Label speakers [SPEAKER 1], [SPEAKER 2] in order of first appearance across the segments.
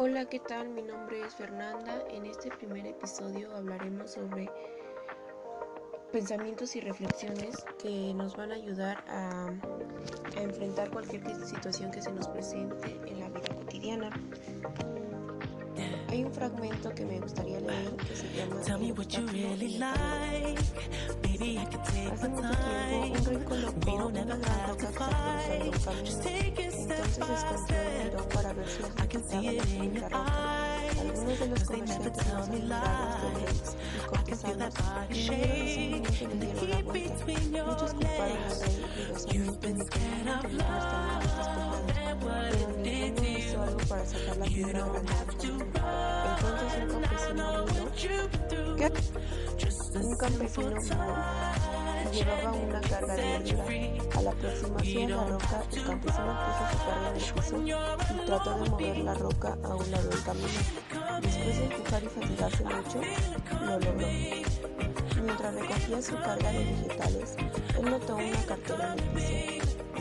[SPEAKER 1] Hola, ¿qué tal? Mi nombre es Fernanda. En este primer episodio hablaremos sobre pensamientos y reflexiones que nos van a ayudar a, a enfrentar cualquier situación que se nos presente en la vida cotidiana. Hay un fragmento que me gustaría leer que se llama
[SPEAKER 2] Tell me what you really like. Baby, I could take
[SPEAKER 1] Hace mucho tiempo un rey colocó una
[SPEAKER 2] to
[SPEAKER 1] que cruzando un camino.
[SPEAKER 2] take it step
[SPEAKER 1] Entonces escondió
[SPEAKER 2] I can see
[SPEAKER 1] ejecutaba
[SPEAKER 2] it
[SPEAKER 1] la
[SPEAKER 2] in your
[SPEAKER 1] la roca.
[SPEAKER 2] eyes.
[SPEAKER 1] Algunos de los
[SPEAKER 2] Cause they never
[SPEAKER 1] comerciantes
[SPEAKER 2] tell
[SPEAKER 1] más
[SPEAKER 2] me
[SPEAKER 1] admirados del rey
[SPEAKER 2] lies.
[SPEAKER 1] y
[SPEAKER 2] I can feel
[SPEAKER 1] cortesanos
[SPEAKER 2] that body
[SPEAKER 1] vinieron a
[SPEAKER 2] shake
[SPEAKER 1] su
[SPEAKER 2] and the
[SPEAKER 1] movimiento y dieron la
[SPEAKER 2] heat
[SPEAKER 1] vuelta.
[SPEAKER 2] between your
[SPEAKER 1] Muchos culparon al
[SPEAKER 2] legs.
[SPEAKER 1] rey y los
[SPEAKER 2] You've
[SPEAKER 1] amigos
[SPEAKER 2] been
[SPEAKER 1] de que
[SPEAKER 2] scared
[SPEAKER 1] no
[SPEAKER 2] of
[SPEAKER 1] tenía los caminos despejados,
[SPEAKER 2] love and what
[SPEAKER 1] pero
[SPEAKER 2] it
[SPEAKER 1] ninguno
[SPEAKER 2] did to
[SPEAKER 1] hizo
[SPEAKER 2] you.
[SPEAKER 1] algo para sacar la
[SPEAKER 2] You
[SPEAKER 1] piedra
[SPEAKER 2] don't
[SPEAKER 1] grande
[SPEAKER 2] have
[SPEAKER 1] del
[SPEAKER 2] to
[SPEAKER 1] camino.
[SPEAKER 2] run.
[SPEAKER 1] Entonces un campesino
[SPEAKER 2] know
[SPEAKER 1] vino,
[SPEAKER 2] what you've been through.
[SPEAKER 1] ¿Qué?
[SPEAKER 2] Just a
[SPEAKER 1] un campesino
[SPEAKER 2] simple
[SPEAKER 1] vino y llevaba una carga de. A la aproximación de la roca, el campesino puso su carga en el piso y trató de mover la roca a un lado del camino. Después de empujar y fatigarse mucho, lo logró. Mientras recogía su carga de vegetales, él notó una cartera en el piso,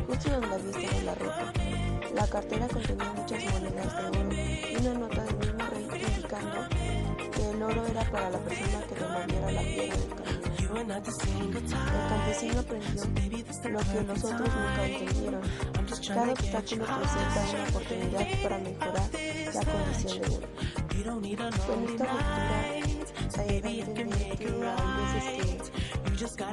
[SPEAKER 1] justo donde había estado la roca. La cartera contenía muchas monedas de oro y una nota del mismo rey indicando que el oro era para la persona que removiera la piedra del camino. Campesino aprendió lo que los
[SPEAKER 2] perfect
[SPEAKER 1] otros nunca entendieron. Cada obstáculo presenta una oportunidad para mejorar la condición de uno. Con esta lectura
[SPEAKER 2] night. So
[SPEAKER 1] da a
[SPEAKER 2] baby, I can
[SPEAKER 1] entender que hay veces que, que a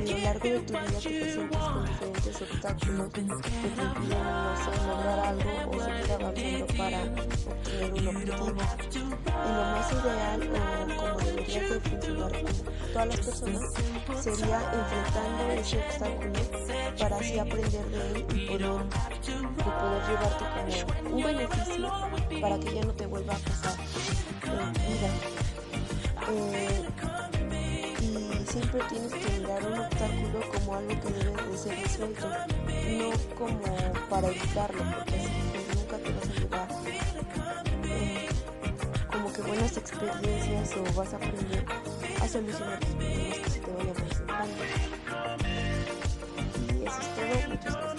[SPEAKER 1] lo largo de tu vida te presentes con diferentes obstáculos que te impiden, no lograr algo o seguir avanzando para obtener un objetivo. Y lo más ideal o como debería de funcionar todas las personas sería enfrentando ese obstáculo para así aprender de él y poder, y poder llevarte como un beneficio para que ya no te vuelva a pasar en vida. Eh, y siempre tienes que mirar un obstáculo como algo que debe de ser resuelto, no como para evitarlo, porque así nunca te vas a llevar eh, como que buenas experiencias o vas a aprender a solucionar los problemas que te pues, a. Y eso es todo, muchas.